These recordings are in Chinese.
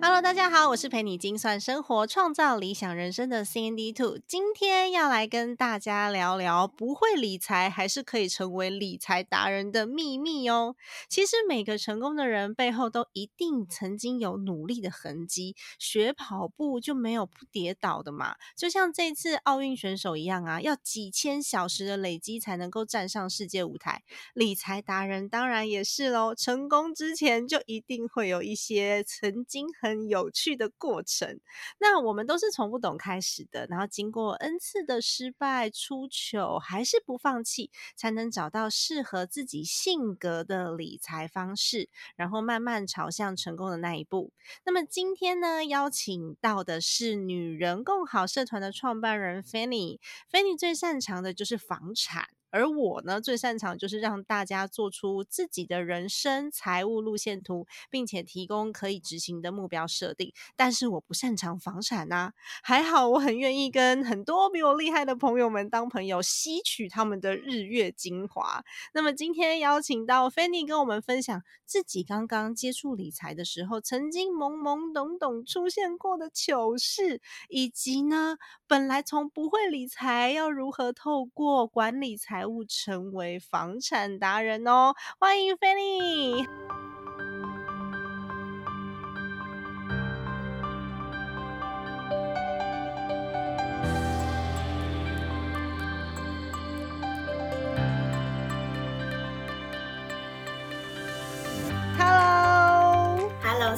Hello，大家好，我是陪你精算生活、创造理想人生的 CND Two。今天要来跟大家聊聊，不会理财还是可以成为理财达人的秘密哦。其实每个成功的人背后都一定曾经有努力的痕迹。学跑步就没有不跌倒的嘛？就像这次奥运选手一样啊，要几千小时的累积才能够站上世界舞台。理财达人当然也是喽。成功之前就一定会有一些曾经很很有趣的过程，那我们都是从不懂开始的，然后经过 n 次的失败、出糗，还是不放弃，才能找到适合自己性格的理财方式，然后慢慢朝向成功的那一步。那么今天呢，邀请到的是女人共好社团的创办人 Fanny，Fanny 最擅长的就是房产。而我呢，最擅长就是让大家做出自己的人生财务路线图，并且提供可以执行的目标设定。但是我不擅长房产呐，还好我很愿意跟很多比我厉害的朋友们当朋友，吸取他们的日月精华。那么今天邀请到菲尼跟我们分享自己刚刚接触理财的时候，曾经懵懵懂懂出现过的糗事，以及呢，本来从不会理财，要如何透过管理财。务成为房产达人哦！欢迎 Fanny。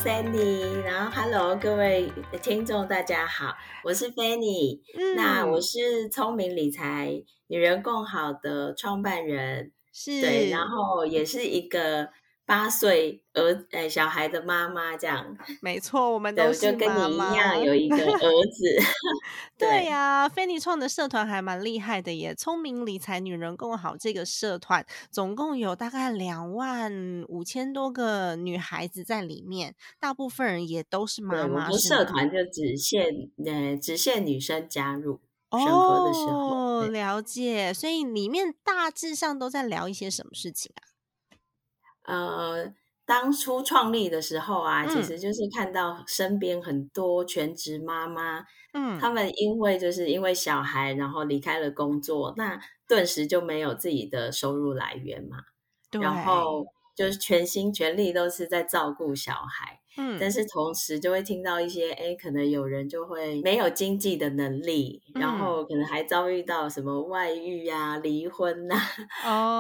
Hello，Hello，Sandy，然后 Hello，各位听众，大家好，我是 Fanny。那我是聪明理财。女人共好的创办人是对，然后也是一个八岁儿呃小孩的妈妈，这样没错，我们都就跟你一样有一个 儿子。对呀，菲尼创的社团还蛮厉害的耶，聪明理财女人共好这个社团总共有大概两万五千多个女孩子在里面，大部分人也都是妈妈。社团就只限呃只限女生加入。哦，了解。所以里面大致上都在聊一些什么事情啊？呃，当初创立的时候啊，其实就是看到身边很多全职妈妈，嗯，他们因为就是因为小孩，然后离开了工作，那顿时就没有自己的收入来源嘛，然后就是全心全力都是在照顾小孩。嗯，但是同时就会听到一些，哎，可能有人就会没有经济的能力，然后可能还遭遇到什么外遇啊、离婚呐，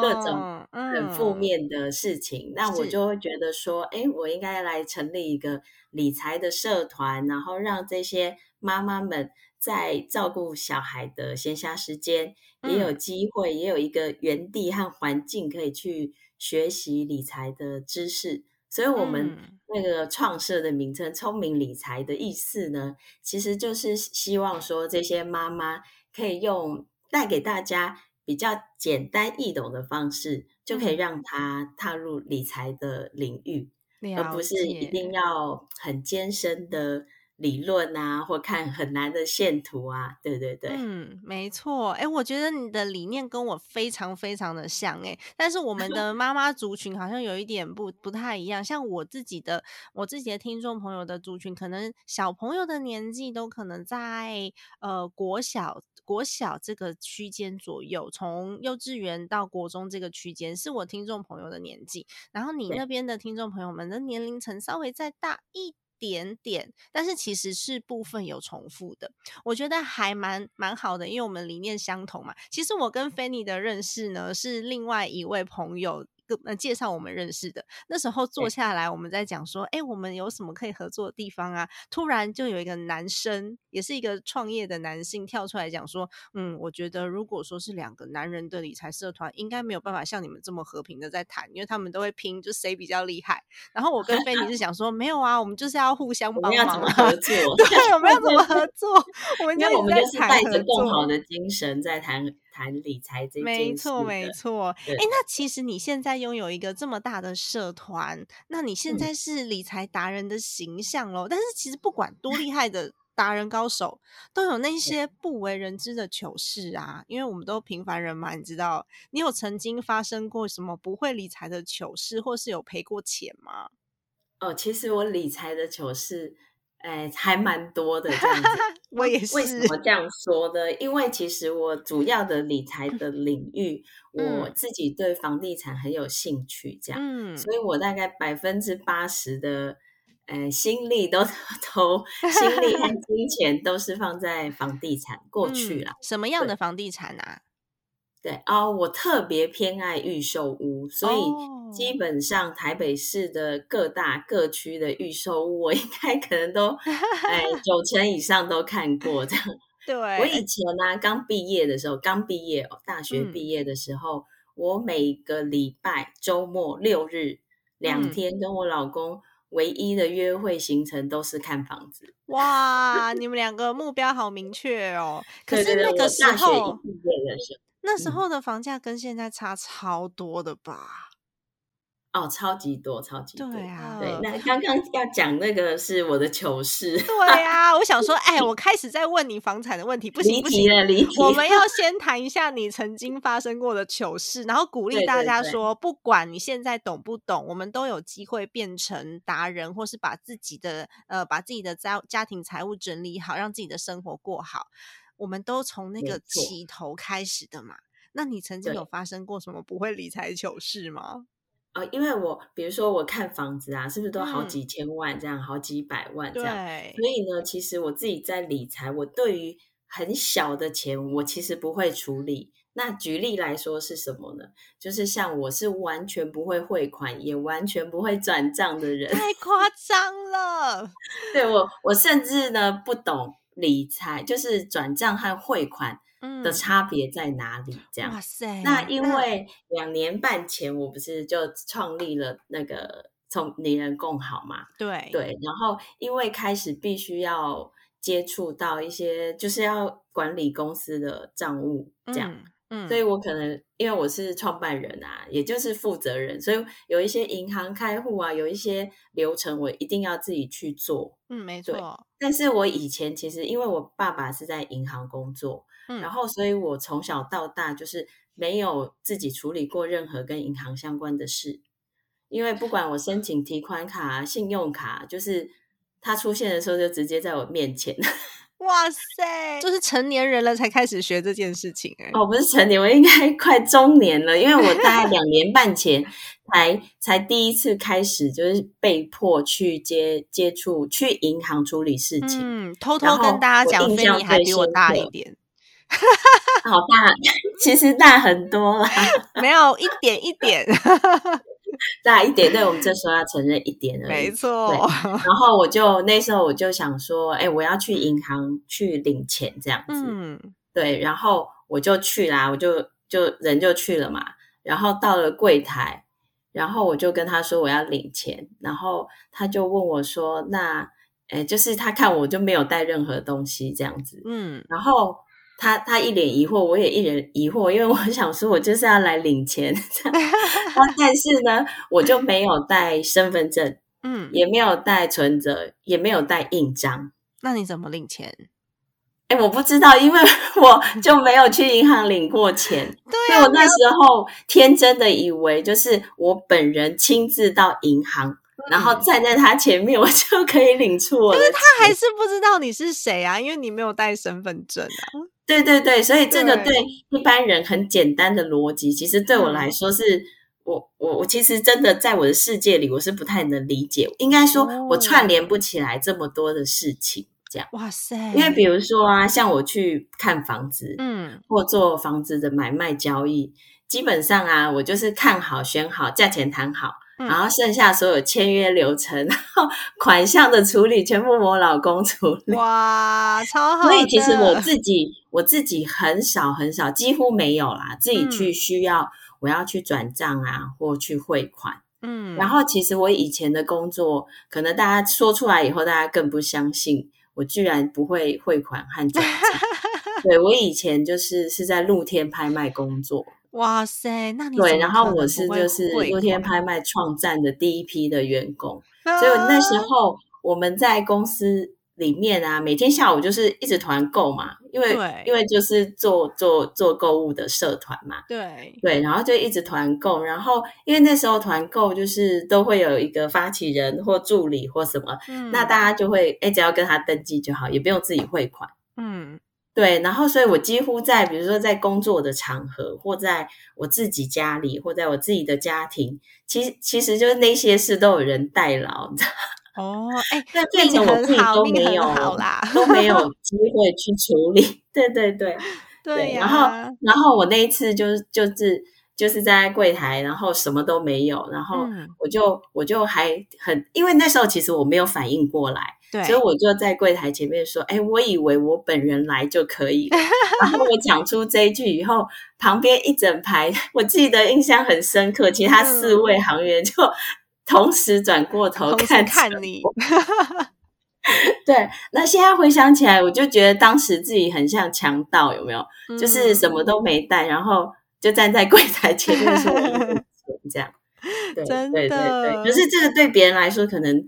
各种很负面的事情。那我就会觉得说，哎，我应该来成立一个理财的社团，然后让这些妈妈们在照顾小孩的闲暇时间，也有机会，也有一个原地和环境可以去学习理财的知识。所以，我们那个创设的名称“聪明理财”的意思呢，其实就是希望说，这些妈妈可以用带给大家比较简单易懂的方式，就可以让她踏入理财的领域，而不是一定要很艰深的。理论啊，或看很难的线图啊，对对对，嗯，没错，哎，我觉得你的理念跟我非常非常的像，哎，但是我们的妈妈族群好像有一点不不太一样，像我自己的我自己的听众朋友的族群，可能小朋友的年纪都可能在呃国小国小这个区间左右，从幼稚园到国中这个区间是我听众朋友的年纪，然后你那边的听众朋友们的年龄层稍微再大一。点点，但是其实是部分有重复的，我觉得还蛮蛮好的，因为我们理念相同嘛。其实我跟 Fanny 的认识呢，是另外一位朋友。呃介绍我们认识的。那时候坐下来，我们在讲说，哎，我们有什么可以合作的地方啊？突然就有一个男生，也是一个创业的男性跳出来讲说，嗯，我觉得如果说是两个男人的理财社团，应该没有办法像你们这么和平的在谈，因为他们都会拼，就谁比较厉害。然后我跟菲尼是想说，没有啊，我们就是要互相帮忙合作，对，我们要怎么合作？我 们因为我们就是带着更好的精神在谈。谈理财这件事，没错没错。哎，那其实你现在拥有一个这么大的社团，那你现在是理财达人的形象喽。但是其实不管多厉害的达人高手，都有那些不为人知的糗事啊。因为我们都平凡人嘛，你知道，你有曾经发生过什么不会理财的糗事，或是有赔过钱吗？哦，其实我理财的糗事。哎，还蛮多的这样子。我也是。为什么这样说呢？因为其实我主要的理财的 领域，我自己对房地产很有兴趣，这样。嗯。所以我大概百分之八十的，呃，心力都 投心力和金钱都是放在房地产过去了。什么样的房地产啊？对哦，我特别偏爱预售屋，所以基本上台北市的各大各区的预售屋，我应该可能都哎九成以上都看过这样。对，我以前呢刚毕业的时候，刚毕业大学毕业的时候，我每个礼拜周末六日两天跟我老公唯一的约会行程都是看房子。哇，你们两个目标好明确哦。可是那个时候毕业的时候。那时候的房价跟现在差超多的吧？哦，超级多，超级多。对啊，对。那刚刚要讲那个是我的糗事。对啊，我想说，哎，我 开始在问你房产的问题，不行不行，我们要先谈一下你曾经发生过的糗事，然后鼓励大家说，不管你现在懂不懂，我们都有机会变成达人，或是把自己的呃，把自己的家家庭财务整理好，让自己的生活过好。我们都从那个起头开始的嘛？那你曾经有发生过什么不会理财糗事吗？呃，因为我比如说我看房子啊，是不是都好几千万这样，好几百万这样？所以呢，其实我自己在理财，我对于很小的钱，我其实不会处理。那举例来说是什么呢？就是像我是完全不会汇款，也完全不会转账的人，太夸张了。对我，我甚至呢不懂。理财就是转账和汇款的差别在哪里？这样，哇塞！那因为两年半前我不是就创立了那个从你人共好嘛？对对，然后因为开始必须要接触到一些，就是要管理公司的账务这样。嗯，所以我可能因为我是创办人啊，也就是负责人，所以有一些银行开户啊，有一些流程我一定要自己去做。嗯，没错。但是我以前其实因为我爸爸是在银行工作，然后所以我从小到大就是没有自己处理过任何跟银行相关的事。因为不管我申请提款卡、信用卡，就是他出现的时候就直接在我面前。哇塞，就是成年人了才开始学这件事情哎！哦，不是成年，我应该 快中年了，因为我大概两年半前 才才第一次开始，就是被迫去接接触去银行处理事情。嗯，偷偷跟大家讲，菲尼还比我大一点，好大，其实大很多啦，没有一点一点。大一点，对我们这时候要承认一点而已。没错。然后我就那时候我就想说，哎，我要去银行去领钱这样子。嗯。对，然后我就去啦，我就就人就去了嘛。然后到了柜台，然后我就跟他说我要领钱，然后他就问我说，那，哎，就是他看我就没有带任何东西这样子。嗯。然后。他他一脸疑惑，我也一脸疑惑，因为我想说，我就是要来领钱，但是呢，我就没有带身份证，嗯，也没有带存折，也没有带印章。那你怎么领钱？哎，我不知道，因为 我就没有去银行领过钱，所以我那时候天真的以为，就是我本人亲自到银行。然后站在他前面，我就可以领出我。但是他还是不知道你是谁啊，因为你没有带身份证啊。对对对，所以这个对一般人很简单的逻辑，其实对我来说是，我我我其实真的在我的世界里，我是不太能理解。应该说，我串联不起来这么多的事情，这样。哇塞！因为比如说啊，像我去看房子，嗯，或做房子的买卖交易。基本上啊，我就是看好、选好、价钱谈好，然后剩下所有签约流程、然后款项的处理，全部我老公处理。哇，超好！所以其实我自己，我自己很少很少，几乎没有啦，自己去需要我要去转账啊，或去汇款。嗯，然后其实我以前的工作，可能大家说出来以后，大家更不相信我居然不会汇款和转账。对我以前就是是在露天拍卖工作。哇塞，那你对，然后我是就是露天拍卖创战的第一批的员工，所以那时候我们在公司。里面啊，每天下午就是一直团购嘛，因为因为就是做做做购物的社团嘛，对。对，然后就一直团购，然后因为那时候团购就是都会有一个发起人或助理或什么，那大家就会哎，只要跟他登记就好，也不用自己汇款，嗯，对，然后所以我几乎在比如说在工作的场合，或在我自己家里，或在我自己的家庭，其实其实就是那些事都有人代劳。哦，哎，那变成我自己都没有啦，都没有 机会去处理。对对对对，然后然后我那一次就是就是就是在柜台，然后什么都没有，然后我就我就还很，因为那时候其实我没有反应过来，对，所以我就在柜台前面说：“哎，我以为我本人来就可以。”然后我讲出这一句以后，旁边一整排，我记得印象很深刻，其他四位行员就。同时转过头看看你，对。那现在回想起来，我就觉得当时自己很像强盗，有没有？就是什么都没带，然后就站在柜台前面说 这样。对对对对，可是这个对别人来说，可能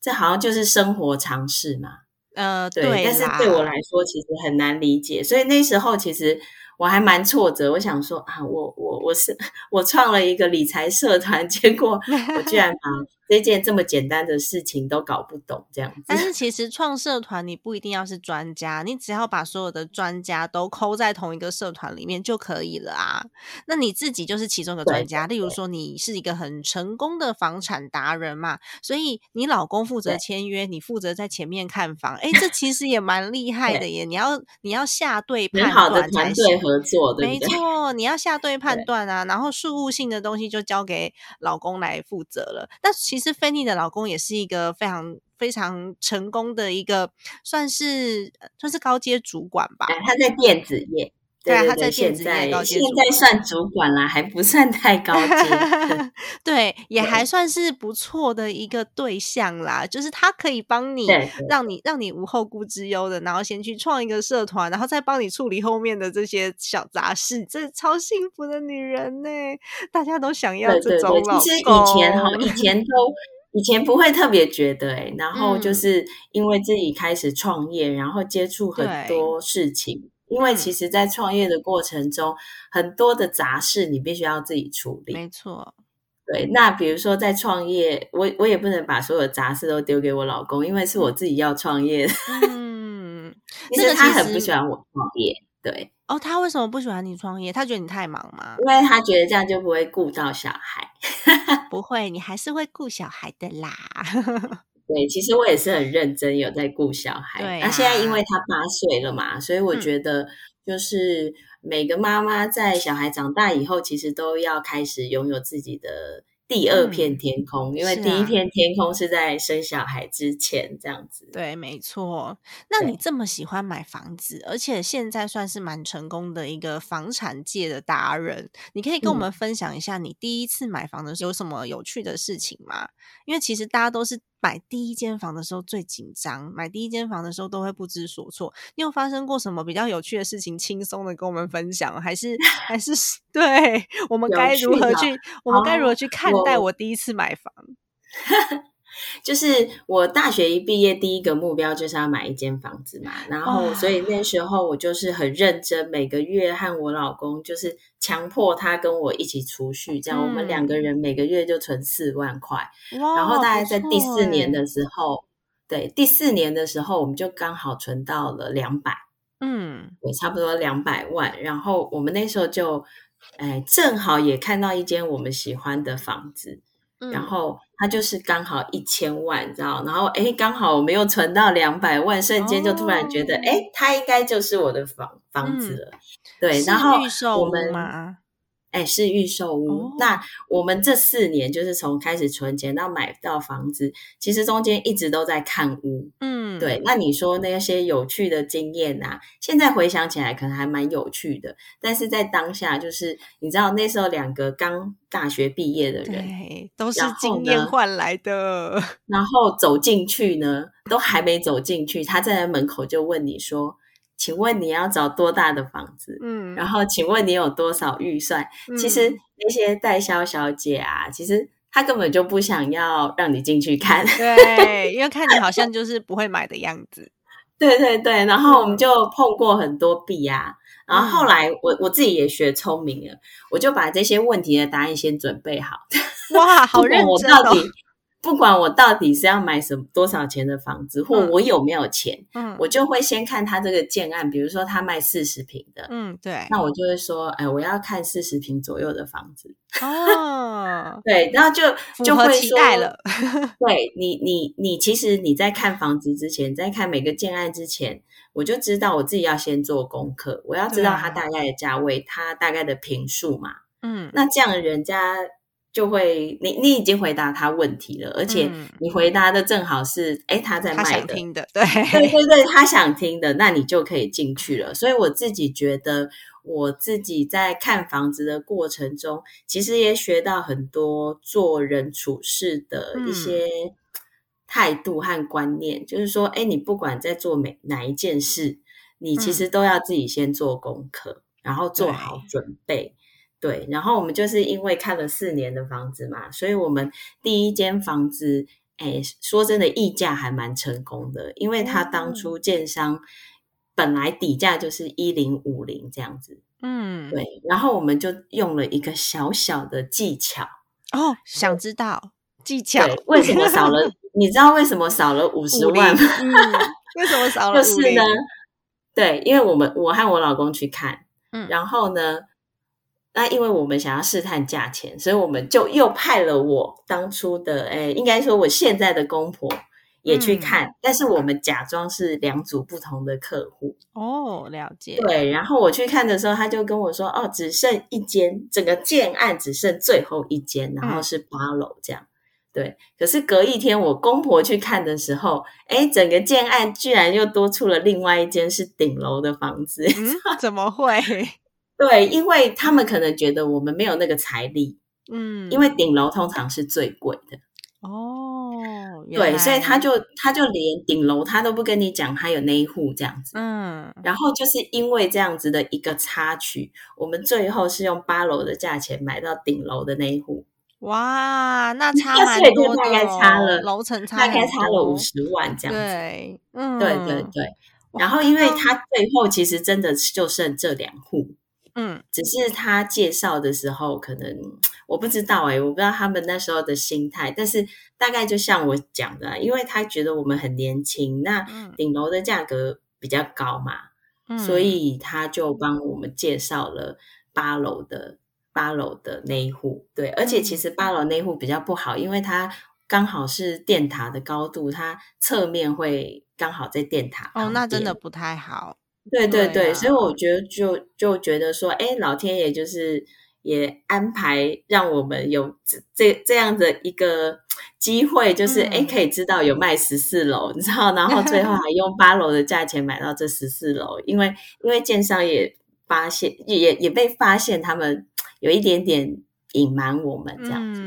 这好像就是生活常识嘛。呃，对。但是对我来说，其实很难理解。所以那时候其实。我还蛮挫折，我想说啊，我我我是 我创了一个理财社团，结果我居然把这件这么简单的事情都搞不懂，这样子。但是其实创社团你不一定要是专家，你只要把所有的专家都扣在同一个社团里面就可以了啊。那你自己就是其中一个专家，例如说你是一个很成功的房产达人嘛，所以你老公负责签约，你负责在前面看房，哎，这其实也蛮厉害的耶。你要你要下对判断才行。合作的，没 错，你要下对判断啊，然后事务性的东西就交给老公来负责了。但其其实菲尼的老公也是一个非常非常成功的一个，算是算是高阶主管吧。他在电子业。对啊，他在电子业高阶，现在算主管啦，还不算太高阶。对，也还算是不错的一个对象啦。就是他可以帮你，让你让你无后顾之忧的，然后先去创一个社团，然后再帮你处理后面的这些小杂事。这超幸福的女人呢，大家都想要这种老公。其实以前哈，以前 都以前不会特别觉得哎，然后就是因为自己开始创业，然后接触很多事情。因为其实，在创业的过程中，很多的杂事你必须要自己处理。没错，对。那比如说，在创业，我我也不能把所有杂事都丢给我老公，因为是我自己要创业。嗯，其实他很不喜欢我创业。对。哦，他为什么不喜欢你创业？他觉得你太忙吗？因为他觉得这样就不会顾到小孩。不会，你还是会顾小孩的啦。对，其实我也是很认真，有在顾小孩。对，那现在因为他八岁了嘛，所以我觉得就是每个妈妈在小孩长大以后，其实都要开始拥有自己的。第二片天空，因为第一片天空是在生小孩之前这样子。对，没错。那你这么喜欢买房子，而且现在算是蛮成功的一个房产界的达人，你可以跟我们分享一下你第一次买房的时候有什么有趣的事情吗？因为其实大家都是买第一间房的时候最紧张，买第一间房的时候都会不知所措。你有发生过什么比较有趣的事情，轻松的跟我们分享？还是 还是对我们该如何去？我们该如何去看？待我第一次买房，就是我大学一毕业，第一个目标就是要买一间房子嘛。然后，所以那时候我就是很认真，每个月和我老公就是强迫他跟我一起储蓄，这样我们两个人每个月就存四万块。然后大概在第四年的时候，对，第四年的时候我们就刚好存到了两百，嗯，对，差不多两百万。然后我们那时候就。哎，正好也看到一间我们喜欢的房子，然后他就是刚好一千万，知道？然后哎，刚好我们又存到两百万，瞬间就突然觉得，哎，它应该就是我的房房子了。对，然后我们哎，是预售屋。那我们这四年就是从开始存钱到买到房子，其实中间一直都在看屋。嗯，对。那你说那些有趣的经验啊，现在回想起来可能还蛮有趣的，但是在当下就是你知道那时候两个刚大学毕业的人，都是经验换来的。然后走进去呢，都还没走进去，他在门口就问你说。请问你要找多大的房子？嗯，然后请问你有多少预算？其实那些代销小姐啊，其实她根本就不想要让你进去看，对，因为看你好像就是不会买的样子。对对对，然后我们就碰过很多壁啊，然后后来我我自己也学聪明了，我就把这些问题的答案先准备好。哇，好 认真哦！不管我到底是要买什么多少钱的房子，或我有没有钱，嗯，我就会先看他这个建案，比如说他卖四十平的，嗯，对，那我就会说，哎，我要看四十平左右的房子，哦，对，然后就就会说，对你，你，你，其实你在看房子之前，在看每个建案之前，我就知道我自己要先做功课，我要知道它大概的价位，它大概的平数嘛，嗯，那这样人家。就会，你你已经回答他问题了，而且你回答的正好是，哎，他在卖的，对对对对，他想听的，那你就可以进去了。所以我自己觉得，我自己在看房子的过程中，其实也学到很多做人处事的一些态度和观念。就是说，哎，你不管在做每哪一件事，你其实都要自己先做功课，然后做好准备。对，然后我们就是因为看了四年的房子嘛，所以我们第一间房子，哎，说真的，溢价还蛮成功的，因为他当初建商本来底价就是一零五零这样子，嗯，对，然后我们就用了一个小小的技巧哦，想知道技巧为什么少了？你知道为什么少了五十万吗？为什么少 了？就是呢，对，因为我们我和我老公去看，嗯，然后呢。那因为我们想要试探价钱，所以我们就又派了我当初的，诶应该说我现在的公婆也去看，但是我们假装是两组不同的客户。哦，了解。对，然后我去看的时候，他就跟我说：“哦，只剩一间，整个建案只剩最后一间，然后是八楼这样。”对。可是隔一天我公婆去看的时候，哎，整个建案居然又多出了另外一间是顶楼的房子。怎么会？对，因为他们可能觉得我们没有那个财力，嗯，因为顶楼通常是最贵的哦。对，所以他就他就连顶楼他都不跟你讲，他有那一户这样子，嗯。然后就是因为这样子的一个插曲，我们最后是用八楼的价钱买到顶楼的那一户。哇，那 差蛮多大概差了楼层差大概差了五十万这样子。对，嗯，对对对。然后因为他最后其实真的就剩这两户。嗯，只是他介绍的时候，可能我不知道哎，我不知道他们那时候的心态。但是大概就像我讲的，因为他觉得我们很年轻，那顶楼的价格比较高嘛，所以他就帮我们介绍了八楼的八楼的那一户。对，而且其实八楼那户比较不好，因为它刚好是电塔的高度，它侧面会刚好在电塔哦，那真的不太好。对对对，所以我觉得就就觉得说，哎，老天爷就是也安排让我们有这这这样的一个机会，就是哎，可以知道有卖十四楼，你知道，然后最后还用八楼的价钱买到这十四楼，因为因为建商也发现，也也被发现他们有一点点隐瞒我们这样子。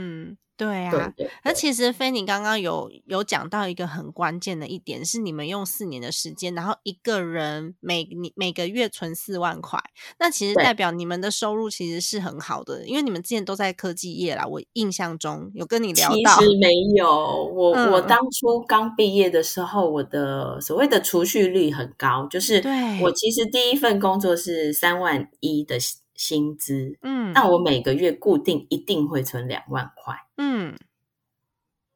对啊，那其实菲尼刚刚有有讲到一个很关键的一点，是你们用四年的时间，然后一个人每你每个月存四万块，那其实代表你们的收入其实是很好的，因为你们之前都在科技业啦。我印象中有跟你聊到，其实没有，我我当初刚毕业的时候，我的所谓的储蓄率很高，就是我其实第一份工作是三万一的。薪资，嗯，那我每个月固定一定会存两万块，嗯，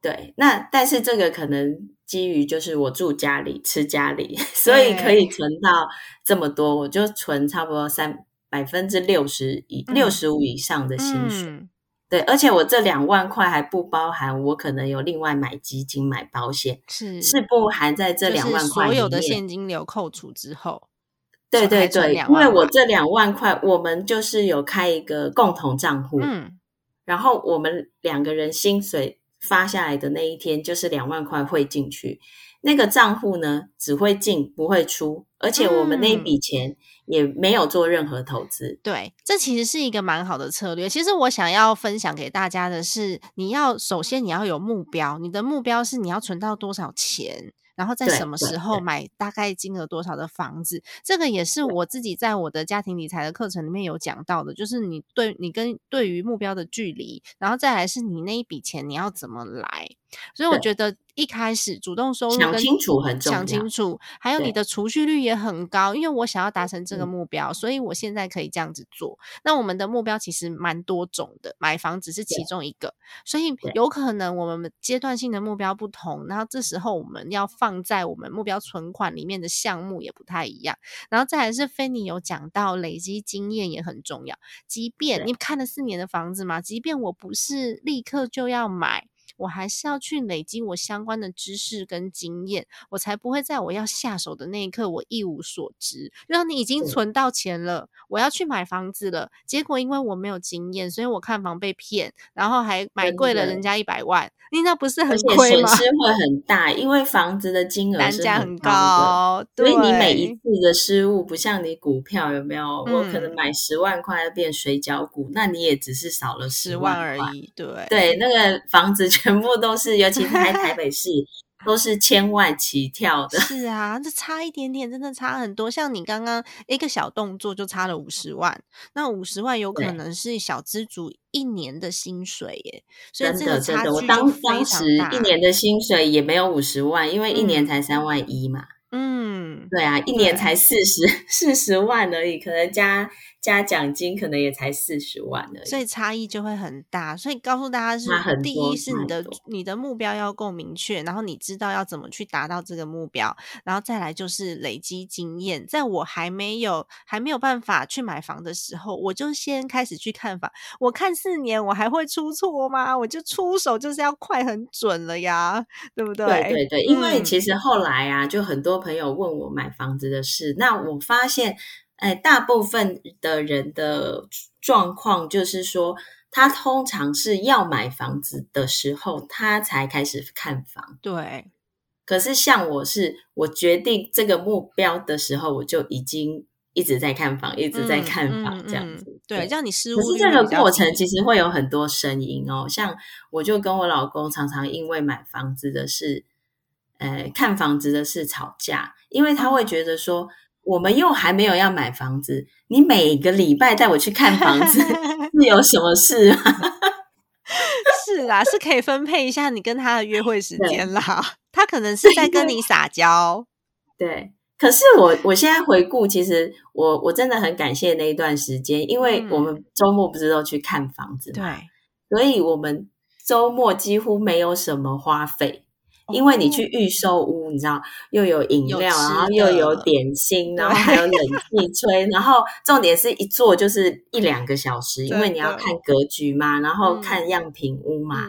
对，那但是这个可能基于就是我住家里吃家里，所以可以存到这么多，我就存差不多三百分之六十以六十五以上的薪水，对，而且我这两万块还不包含我可能有另外买基金买保险，是是不含在这两万块所有的现金流扣除之后。对对对，因为我这两万块，我们就是有开一个共同账户，嗯，然后我们两个人薪水发下来的那一天，就是两万块汇进去，那个账户呢只会进不会出，而且我们那一笔钱也没有做任何投资。对，这其实是一个蛮好的策略。其实我想要分享给大家的是，你要首先你要有目标，你的目标是你要存到多少钱。然后在什么时候买大概金额多少的房子？这个也是我自己在我的家庭理财的课程里面有讲到的，就是你对你跟对于目标的距离，然后再来是你那一笔钱你要怎么来。所以我觉得一开始主动收入想清楚很重要，想清楚，还有你的储蓄率也很高。因为我想要达成这个目标，所以我现在可以这样子做。那我们的目标其实蛮多种的，买房只是其中一个，所以有可能我们阶段性的目标不同，然后这时候我们要放在我们目标存款里面的项目也不太一样。然后再还是菲尼有讲到累积经验也很重要，即便你看了四年的房子嘛，即便我不是立刻就要买。我还是要去累积我相关的知识跟经验，我才不会在我要下手的那一刻我一无所知。让你已经存到钱了，我要去买房子了，结果因为我没有经验，所以我看房被骗，然后还买贵了人家一百万，你那不是很亏吗？损失会很大，因为房子的金额单价很高，所以你每一次的失误不像你股票有没有？我可能买十万块变水饺股，那你也只是少了十万而已。对对，那个房子。全部都是，尤其是在台北市，都是千万起跳的。是啊，这差一点点，真的差很多。像你刚刚一个小动作就差了五十万，那五十万有可能是小资主一年的薪水耶。所以这个差距我当当时一年的薪水也没有五十万，因为一年才三万一嘛。嗯，对啊，一年才四十 四十万而已，可能加。加奖金可能也才四十万而已，所以差异就会很大。所以告诉大家是，第一是你的你的目标要够明确，然后你知道要怎么去达到这个目标，然后再来就是累积经验。在我还没有还没有办法去买房的时候，我就先开始去看房。我看四年，我还会出错吗？我就出手就是要快很准了呀，对不对？对对对，因为其实后来啊，就很多朋友问我买房子的事，那我发现。哎，大部分的人的状况就是说，他通常是要买房子的时候，他才开始看房。对。可是像我是，我决定这个目标的时候，我就已经一直在看房，一直在看房这样子。对，让你失误。可是这个过程其实会有很多声音哦，像我就跟我老公常常因为买房子的事，呃，看房子的事吵架，因为他会觉得说。我们又还没有要买房子，你每个礼拜带我去看房子 是有什么事吗？是啦，是可以分配一下你跟他的约会时间啦。他可能是在跟你 撒娇。对，可是我我现在回顾，其实我我真的很感谢那一段时间，因为我们周末不是都去看房子嘛，所以我们周末几乎没有什么花费。因为你去预售屋，你知道又有饮料，然后又有点心，然后还有冷 气吹，然后重点是一坐就是一两个小时，因为你要看格局嘛，然后看样品屋嘛，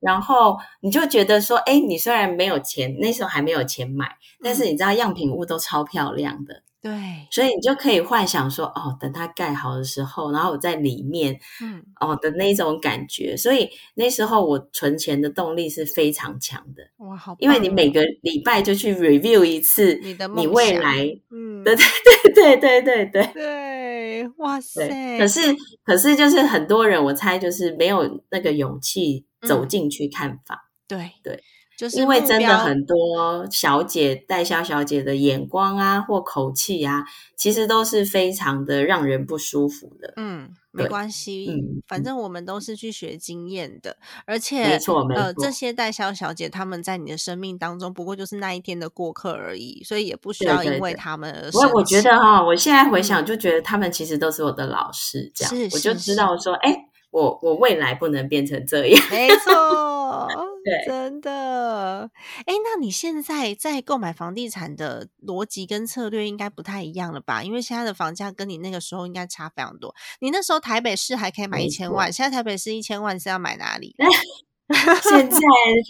然后你就觉得说，哎，你虽然没有钱，那时候还没有钱买，但是你知道样品屋都超漂亮的，对，所以你就可以幻想说，哦，等它盖好的时候，然后我在里面，嗯，哦的那种感觉。所以那时候我存钱的动力是非常强的，哇，好，因为你每个礼拜就去 review 一次你的你未来，嗯，对 对对对对对对，哇塞！可是可是就是很多人，我猜就是没有那个勇气。走进去看房。对对。就是因为真的很多小姐代销小姐的眼光啊，或口气啊，其实都是非常的让人不舒服的。嗯，没关系，嗯，反正我们都是去学经验的，而且没错，呃，这些代销小姐她们在你的生命当中，不过就是那一天的过客而已，所以也不需要因为他们而。我我觉得哈，我现在回想就觉得他们其实都是我的老师，这样我就知道说，哎。我我未来不能变成这样，没错，对，真的。哎，那你现在在购买房地产的逻辑跟策略应该不太一样了吧？因为现在的房价跟你那个时候应该差非常多。你那时候台北市还可以买一千万，现在台北市一千万是要买哪里？现在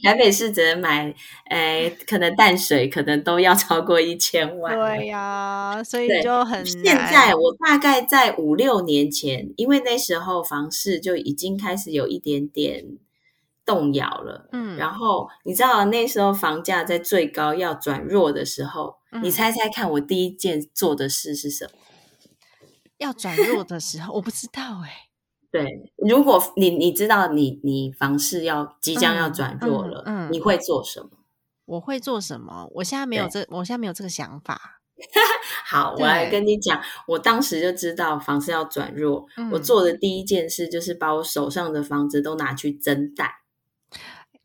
台北市只能买，诶，可能淡水可能都要超过一千万。对呀，所以就很现在我大概在五六年前，因为那时候房市就已经开始有一点点动摇了。嗯，然后你知道那时候房价在最高要转弱的时候，你猜猜看，我第一件做的事是什么？要转弱的时候，我不知道哎。对，如果你你知道你你房市要即将要转弱了，嗯，你会做什么？我会做什么？我现在没有这，我现在没有这个想法。好，我来跟你讲，我当时就知道房市要转弱，我做的第一件事就是把我手上的房子都拿去增贷。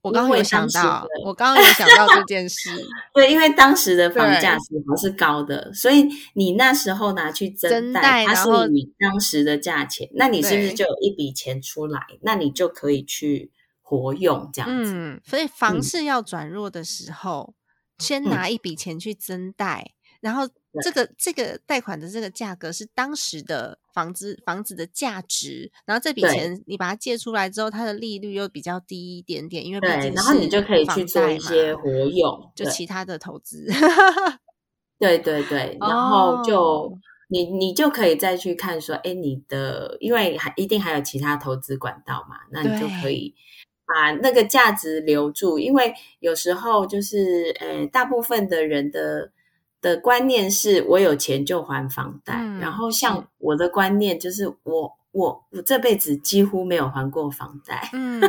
我刚刚有想到，我刚刚有想到这件事。对，因为当时的房价是还是高的，所以你那时候拿去增贷，它是你当时的价钱，那你是不是就有一笔钱出来？那你就可以去活用这样子。嗯，所以房市要转弱的时候，先拿一笔钱去增贷，然后。这个这个贷款的这个价格是当时的房子房子的价值，然后这笔钱你把它借出来之后，它的利率又比较低一点点，因为毕竟然后你就可以去做一些活用，就其他的投资。对对对，然后就你你就可以再去看说，哎，你的因为还一定还有其他投资管道嘛，那你就可以把那个价值留住，因为有时候就是呃，大部分的人的。的观念是我有钱就还房贷，然后像我的观念就是我我我这辈子几乎没有还过房贷。嗯，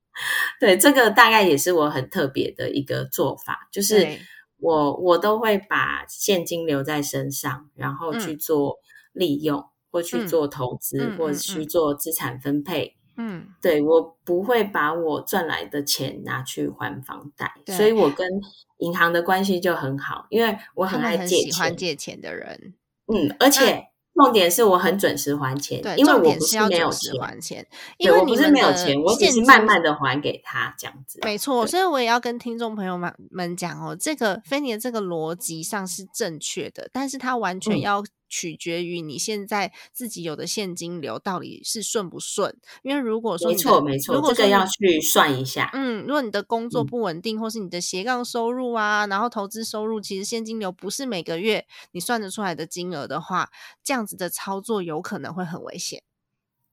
对，这个大概也是我很特别的一个做法，就是我我都会把现金留在身上，然后去做利用或去做投资或去做资产分配。嗯，对我不会把我赚来的钱拿去还房贷，所以我跟银行的关系就很好，因为我很爱借钱，借钱的人。嗯，而且重点是我很准时还钱，因为我不是没有钱还钱，因为我不是没有钱，我只是慢慢的还给他这样子。没错，所以我也要跟听众朋友们们讲哦，这个菲尼的这个逻辑上是正确的，但是他完全要。取决于你现在自己有的现金流到底是顺不顺，因为如果说没错没错，如果这个要去算一下。嗯，如果你的工作不稳定，或是你的斜杠收入啊，然后投资收入其实现金流不是每个月你算得出来的金额的话，这样子的操作有可能会很危险。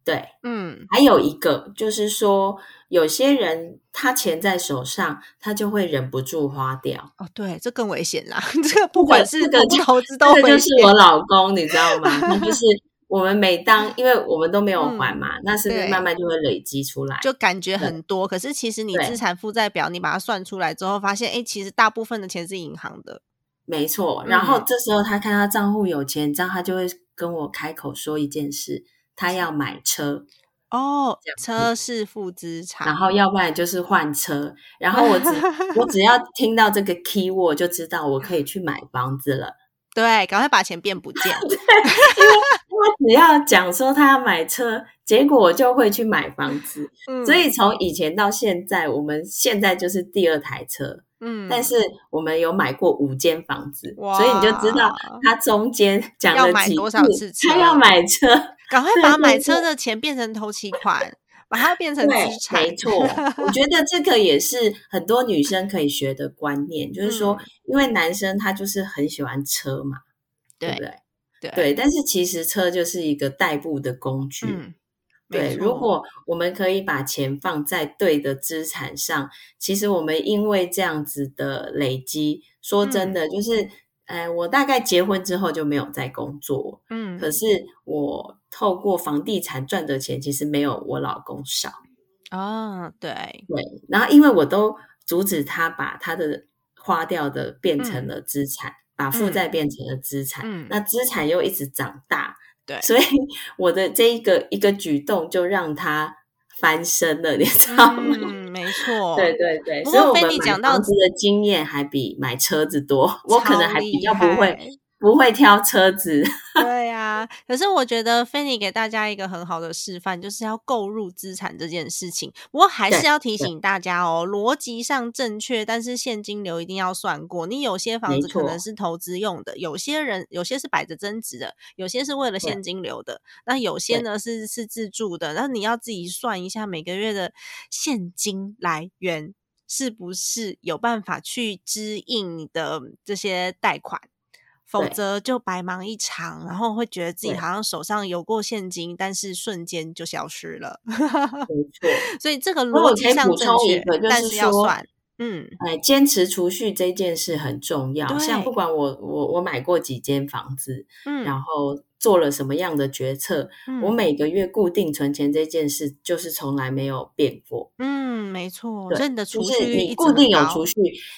对，嗯，还有一个就是说，有些人他钱在手上，他就会忍不住花掉。哦，对，这更危险啦！这个不管是个投资都这就是我老公，你知道吗？那就 是我们每当因为我们都没有还嘛，那是不是慢慢就会累积出来？就感觉很多，可是其实你资产负债表你把它算出来之后，发现哎，其实大部分的钱是银行的。没错，然后这时候他看他账户有钱，这样他就会跟我开口说一件事。他要买车哦，车是负资产，然后要不然就是换车，然后我只 我只要听到这个 key word 就知道我可以去买房子了。对，赶快把钱变不 见。对，因为我只要讲说他要买车，结果我就会去买房子。嗯，所以从以前到现在，我们现在就是第二台车。嗯，但是我们有买过五间房子，所以你就知道他中间讲了几次，他要买车，赶快把买车的钱变成头期款，把它变成资产。没错，我觉得这个也是很多女生可以学的观念，就是说，因为男生他就是很喜欢车嘛，对不对？对，但是其实车就是一个代步的工具。对，如果我们可以把钱放在对的资产上，其实我们因为这样子的累积，说真的，就是，呃，我大概结婚之后就没有再工作，嗯，可是我透过房地产赚的钱，其实没有我老公少。哦，对对，然后因为我都阻止他把他的花掉的变成了资产，把负债变成了资产，那资产又一直长大。对所以我的这一个一个举动就让他翻身了，你知道吗？嗯，没错，对对对。所以我们买房子的经验还比买车子多，我可能还比较不会不会挑车子。对呀，可是我觉得菲尼给大家一个很好的示范，就是要购入资产这件事情。不过还是要提醒大家哦，逻辑上正确，但是现金流一定要算过。你有些房子可能是投资用的，有些人有些是摆着增值的，有些是为了现金流的，那有些呢是是自住的。那你要自己算一下每个月的现金来源是不是有办法去支应你的这些贷款。否则就白忙一场，然后会觉得自己好像手上有过现金，但是瞬间就消失了。没 错，所以这个逻辑上正确，但是要算。嗯，哎，坚持储蓄这件事很重要。像不管我我我买过几间房子，嗯，然后做了什么样的决策，我每个月固定存钱这件事就是从来没有变过。嗯，没错。所以你的储蓄你固定有储蓄，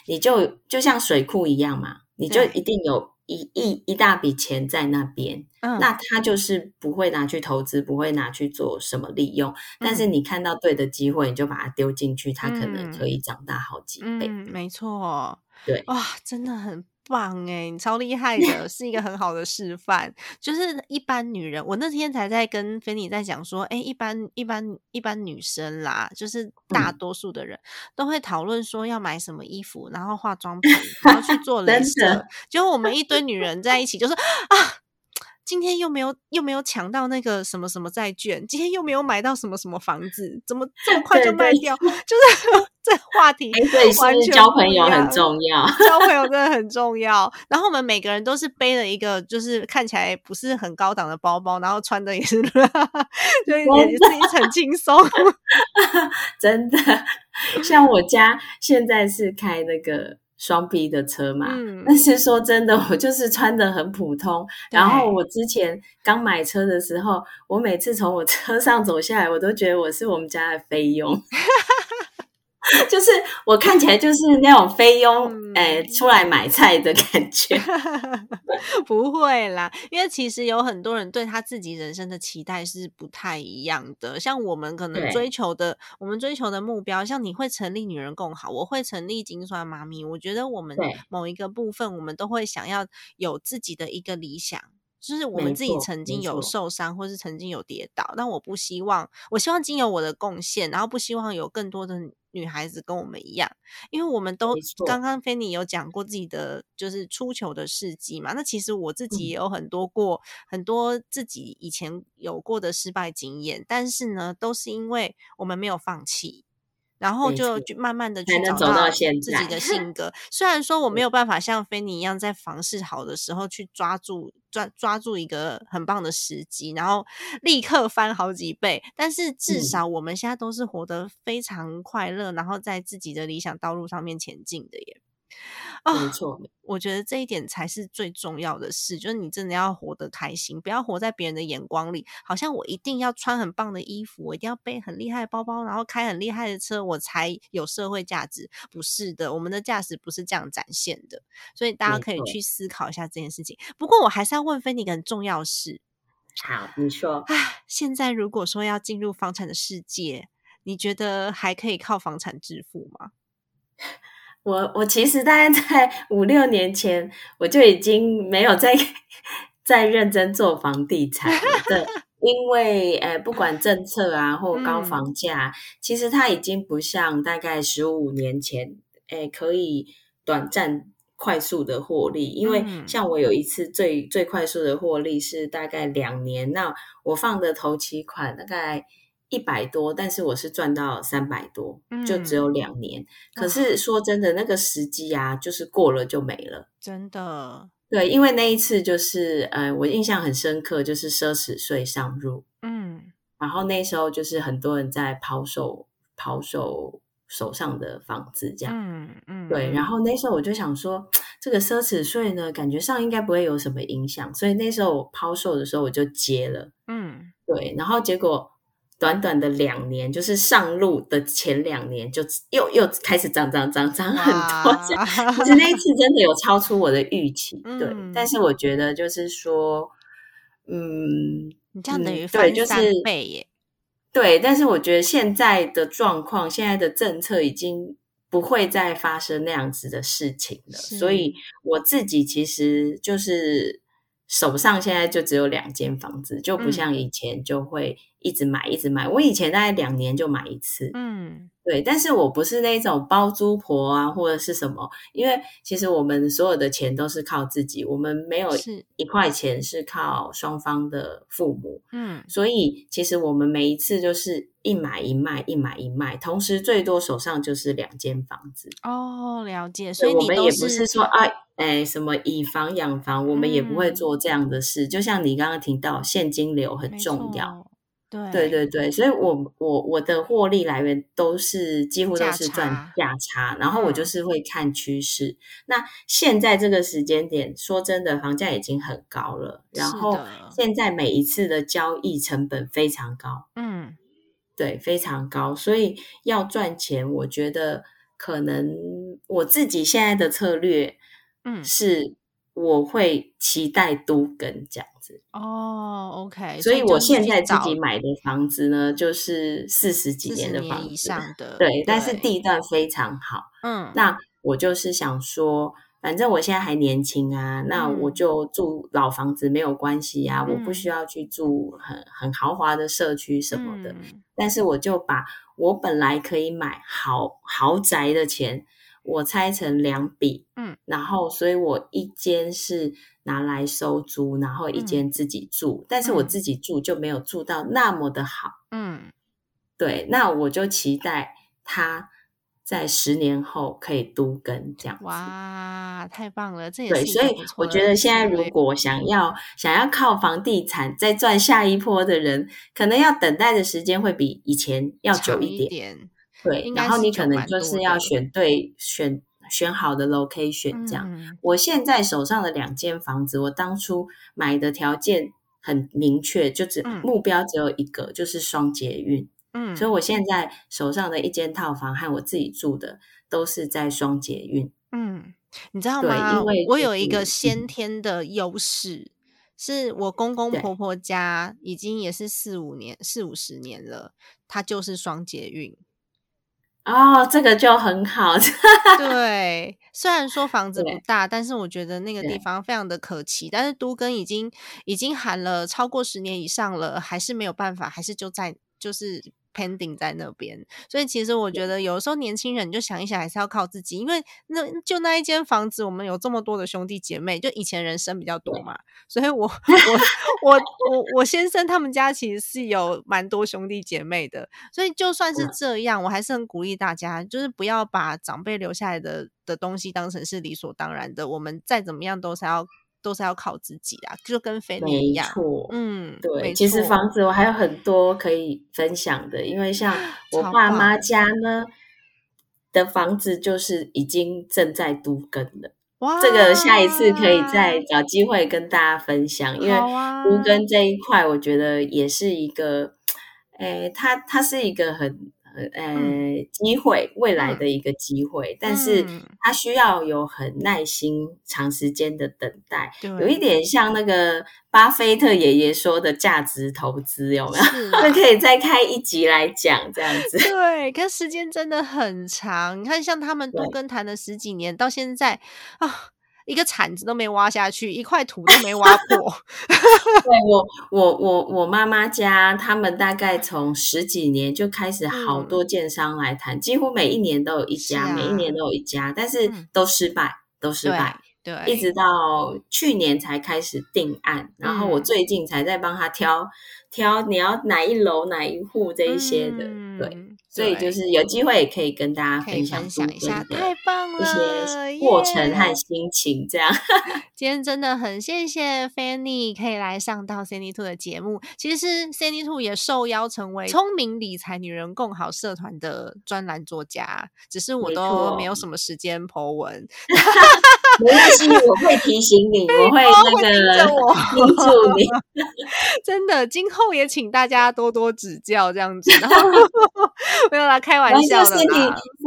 你就就像水库一样嘛，你就一定有。一一一大笔钱在那边，那他就是不会拿去投资，不会拿去做什么利用。但是你看到对的机会，你就把它丢进去，它可能可以长大好几倍。没错，对，哇，真的很。棒哎，你超厉害的，是一个很好的示范。就是一般女人，我那天才在跟菲尼在讲说，哎，一般一般一般女生啦，就是大多数的人都会讨论说要买什么衣服，然后化妆品，然后去做 镭射。结果我们一堆女人在一起，就是啊。今天又没有又没有抢到那个什么什么债券，今天又没有买到什么什么房子，怎么这么快就卖掉？就是这话题，完全交朋友很重要，交朋友真的很重要。然后我们每个人都是背了一个，就是看起来不是很高档的包包，然后穿的也是，就也是很轻松。真的，像我家现在是开那个。双 B 的车嘛，但是说真的，我就是穿的很普通。然后我之前刚买车的时候，我每次从我车上走下来，我都觉得我是我们家的菲佣。就是我看起来就是那种菲佣，哎，出来买菜的感觉。不会啦，因为其实有很多人对他自己人生的期待是不太一样的。像我们可能追求的，我们追求的目标，像你会成立女人共好，我会成立金酸妈咪。我觉得我们某一个部分，我们都会想要有自己的一个理想。就是我们自己曾经有受伤，或是曾经有跌倒，但我不希望，我希望经由我的贡献，然后不希望有更多的女孩子跟我们一样，因为我们都刚刚菲尼有讲过自己的就是出球的事迹嘛，那其实我自己也有很多过很多自己以前有过的失败经验，但是呢，都是因为我们没有放弃。然后就就慢慢的去找到自己的性格。虽然说我没有办法像菲尼一样在房市好的时候去抓住抓抓住一个很棒的时机，然后立刻翻好几倍，但是至少我们现在都是活得非常快乐，然后在自己的理想道路上面前进的耶。没错，我觉得这一点才是最重要的事，就是你真的要活得开心，不要活在别人的眼光里，好像我一定要穿很棒的衣服，我一定要背很厉害的包包，然后开很厉害的车，我才有社会价值。不是的，我们的价值不是这样展现的，所以大家可以去思考一下这件事情。不过我还是要问菲尼一个很重要的事。好，你说。唉，现在如果说要进入房产的世界，你觉得还可以靠房产致富吗？我我其实大概在 五六年前，我就已经没有在 在认真做房地产的，因为呃，不管政策啊或高房价，其实它已经不像大概十五年前，诶可以短暂快速的获利。因为像我有一次最最快速的获利是大概两年，那我放的头期款大概。一百多，但是我是赚到三百多，就只有两年。可是说真的，那个时机啊，就是过了就没了。真的，对，因为那一次就是，呃，我印象很深刻，就是奢侈税上路，嗯，然后那时候就是很多人在抛售抛售手上的房子，这样，嗯嗯，对。然后那时候我就想说，这个奢侈税呢，感觉上应该不会有什么影响，所以那时候我抛售的时候我就接了，嗯，对。然后结果。短短的两年，就是上路的前两年，就又又开始涨涨涨涨很多。其实 那一次真的有超出我的预期，对。但是我觉得就是说，嗯，你这样等于翻三倍耶。对，但是我觉得现在的状况，现在的政策已经不会再发生那样子的事情了。所以我自己其实就是手上现在就只有两间房子，就不像以前就会一直买一直买。我以前大概两年就买一次，嗯。对，但是我不是那种包租婆啊，或者是什么，因为其实我们所有的钱都是靠自己，我们没有一块钱是靠双方的父母，嗯，所以其实我们每一次就是一买一卖，一买一卖，同时最多手上就是两间房子。哦，了解，所以我们也不是说啊，哎，什么以房养房，我们也不会做这样的事。就像你刚刚提到，现金流很重要。对对对，所以我我我的获利来源都是几乎都是赚价差，然后我就是会看趋势。那现在这个时间点，说真的，房价已经很高了，然后现在每一次的交易成本非常高，嗯，对，非常高，所以要赚钱，我觉得可能我自己现在的策略，嗯，是。我会期待都跟这样子。哦，OK，所以我现在自己买的房子呢，就是四十几年的房子以上。的，对，但是地段非常好。嗯，那我就是想说，反正我现在还年轻啊，那我就住老房子没有关系啊，我不需要去住很很豪华的社区什么的，但是我就把我本来可以买豪豪宅的钱。我拆成两笔，嗯，然后所以我一间是拿来收租，然后一间自己住，但是我自己住就没有住到那么的好，嗯，对，那我就期待他在十年后可以都跟这样子，哇，太棒了，这也对，所以我觉得现在如果想要想要靠房地产再赚下一波的人，可能要等待的时间会比以前要久一点。对，然后你可能就是要选对选选好的 location 这样。我现在手上的两间房子，我当初买的条件很明确，就只目标只有一个，就是双捷运。嗯，所以我现在手上的一间套房和我自己住的都是在双捷运。嗯，你知道吗？因为我有一个先天的优势，是我公公婆婆家已经也是四五年四五十年了，它就是双捷运。哦，这个就很好。对，虽然说房子不大，但是我觉得那个地方非常的可期。但是都跟已经已经喊了超过十年以上了，还是没有办法，还是就在就是。Pending 在那边，所以其实我觉得有时候年轻人就想一想，还是要靠自己，因为那就那一间房子，我们有这么多的兄弟姐妹，就以前人生比较多嘛，所以我 我我我我先生他们家其实是有蛮多兄弟姐妹的，所以就算是这样，我还是很鼓励大家，就是不要把长辈留下来的的东西当成是理所当然的，我们再怎么样都是要。都是要靠自己的，就跟菲尼一样。没错，嗯，对。其实房子我还有很多可以分享的，因为像我爸妈家呢的房子，就是已经正在都根了。哇，这个下一次可以再找机会跟大家分享，因为都根这一块，我觉得也是一个，诶，它它是一个很。呃，机会未来的一个机会，但是它需要有很耐心、长时间的等待，有一点像那个巴菲特爷爷说的价值投资，有没有？那 可以再开一集来讲这样子。对，可时间真的很长。你看，像他们都跟谈了十几年，到现在啊。一个铲子都没挖下去，一块土都没挖破。对我，我，我，我妈妈家，他们大概从十几年就开始，好多建商来谈，几乎每一年都有一家，每一年都有一家，但是都失败，都失败。对，一直到去年才开始定案，然后我最近才在帮他挑挑，你要哪一楼哪一户这一些的，对。所以就是有机会也可以跟大家分享一下，太棒了！一些过程和心情，这样。今天真的很谢谢 Fanny 可以来上到 Sandy Two 的节目。其实 Sandy Two 也受邀成为聪明理财女人共好社团的专栏作家，只是我都没有什么时间 po 文。没关系，我会提醒你，我会那个叮嘱你。真的，今后也请大家多多指教，这样子。没有啦，开玩笑的。身体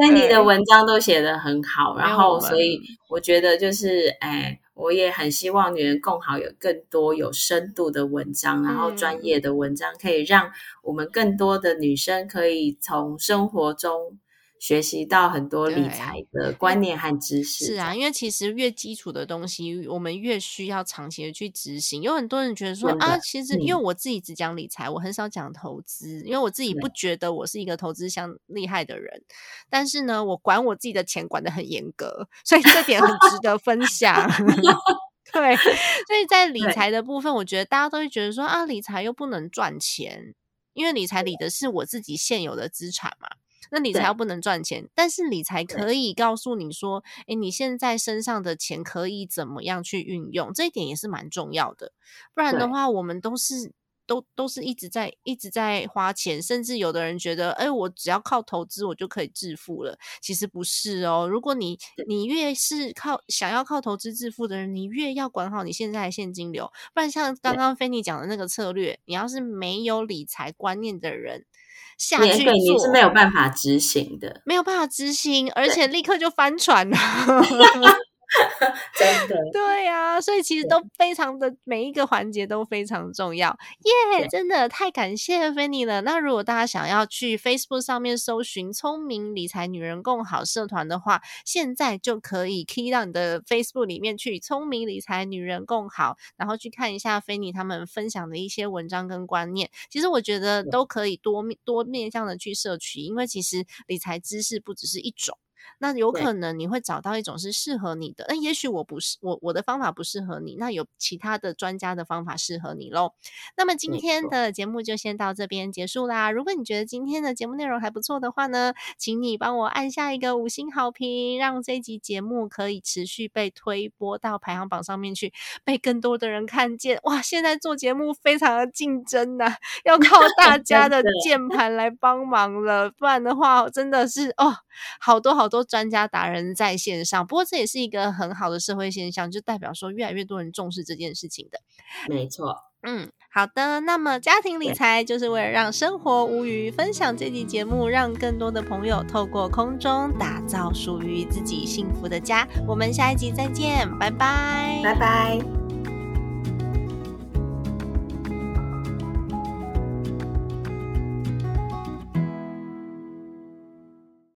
身体的文章都写得很好，然后所以我觉得就是，哎，我也很希望女人共好有更多有深度的文章，然后专业的文章，可以让我们更多的女生可以从生活中学习到很多理财的观念和知识。是啊，因为其实越基础的东西，我们越需要长期的去执行。有很多人觉得说啊，其实因为我自己只讲理财，我很少讲投资，因为我自己不觉得我是一个投资相厉害的人。但是呢，我管我自己的钱管得很严格，所以这点很值得分享。对，所以在 理财的部分，我觉得大家都会觉得说啊，理财又不能赚钱，因为理财理的是我自己现有的资产嘛。那理财又不能赚钱，但是理财可以告诉你说，哎，你现在身上的钱可以怎么样去运用，这一点也是蛮重要的。不然的话，我们都是。都都是一直在一直在花钱，甚至有的人觉得，哎，我只要靠投资我就可以致富了。其实不是哦，如果你你越是靠想要靠投资致富的人，你越要管好你现在的现金流，不然像刚刚菲尼讲的那个策略，你要是没有理财观念的人下去做，你是没有办法执行的，没有办法执行，而且立刻就翻船了。真的，对呀，所以其实都非常的每一个环节都非常重要耶！真的太感谢菲尼了。那如果大家想要去 Facebook 上面搜寻“聪明理财女人共好”社团的话，现在就可以 key 到你的 Facebook 里面去“聪明理财女人共好”，然后去看一下菲尼他们分享的一些文章跟观念。其实我觉得都可以多面多面向的去摄取，因为其实理财知识不只是一种。那有可能你会找到一种是适合你的，那也许我不是我我的方法不适合你，那有其他的专家的方法适合你喽。那么今天的节目就先到这边结束啦。如果你觉得今天的节目内容还不错的话呢，请你帮我按下一个五星好评，让这集节目可以持续被推播到排行榜上面去，被更多的人看见。哇，现在做节目非常的竞争呐，要靠 大家的键盘来帮忙了，不然的话真的是哦，好多好多。专家达人在线上，不过这也是一个很好的社会现象，就代表说越来越多人重视这件事情的。没错，嗯，好的。那么家庭理财就是为了让生活无虞，分享这期节目，让更多的朋友透过空中打造属于自己幸福的家。我们下一集再见，拜拜，拜拜。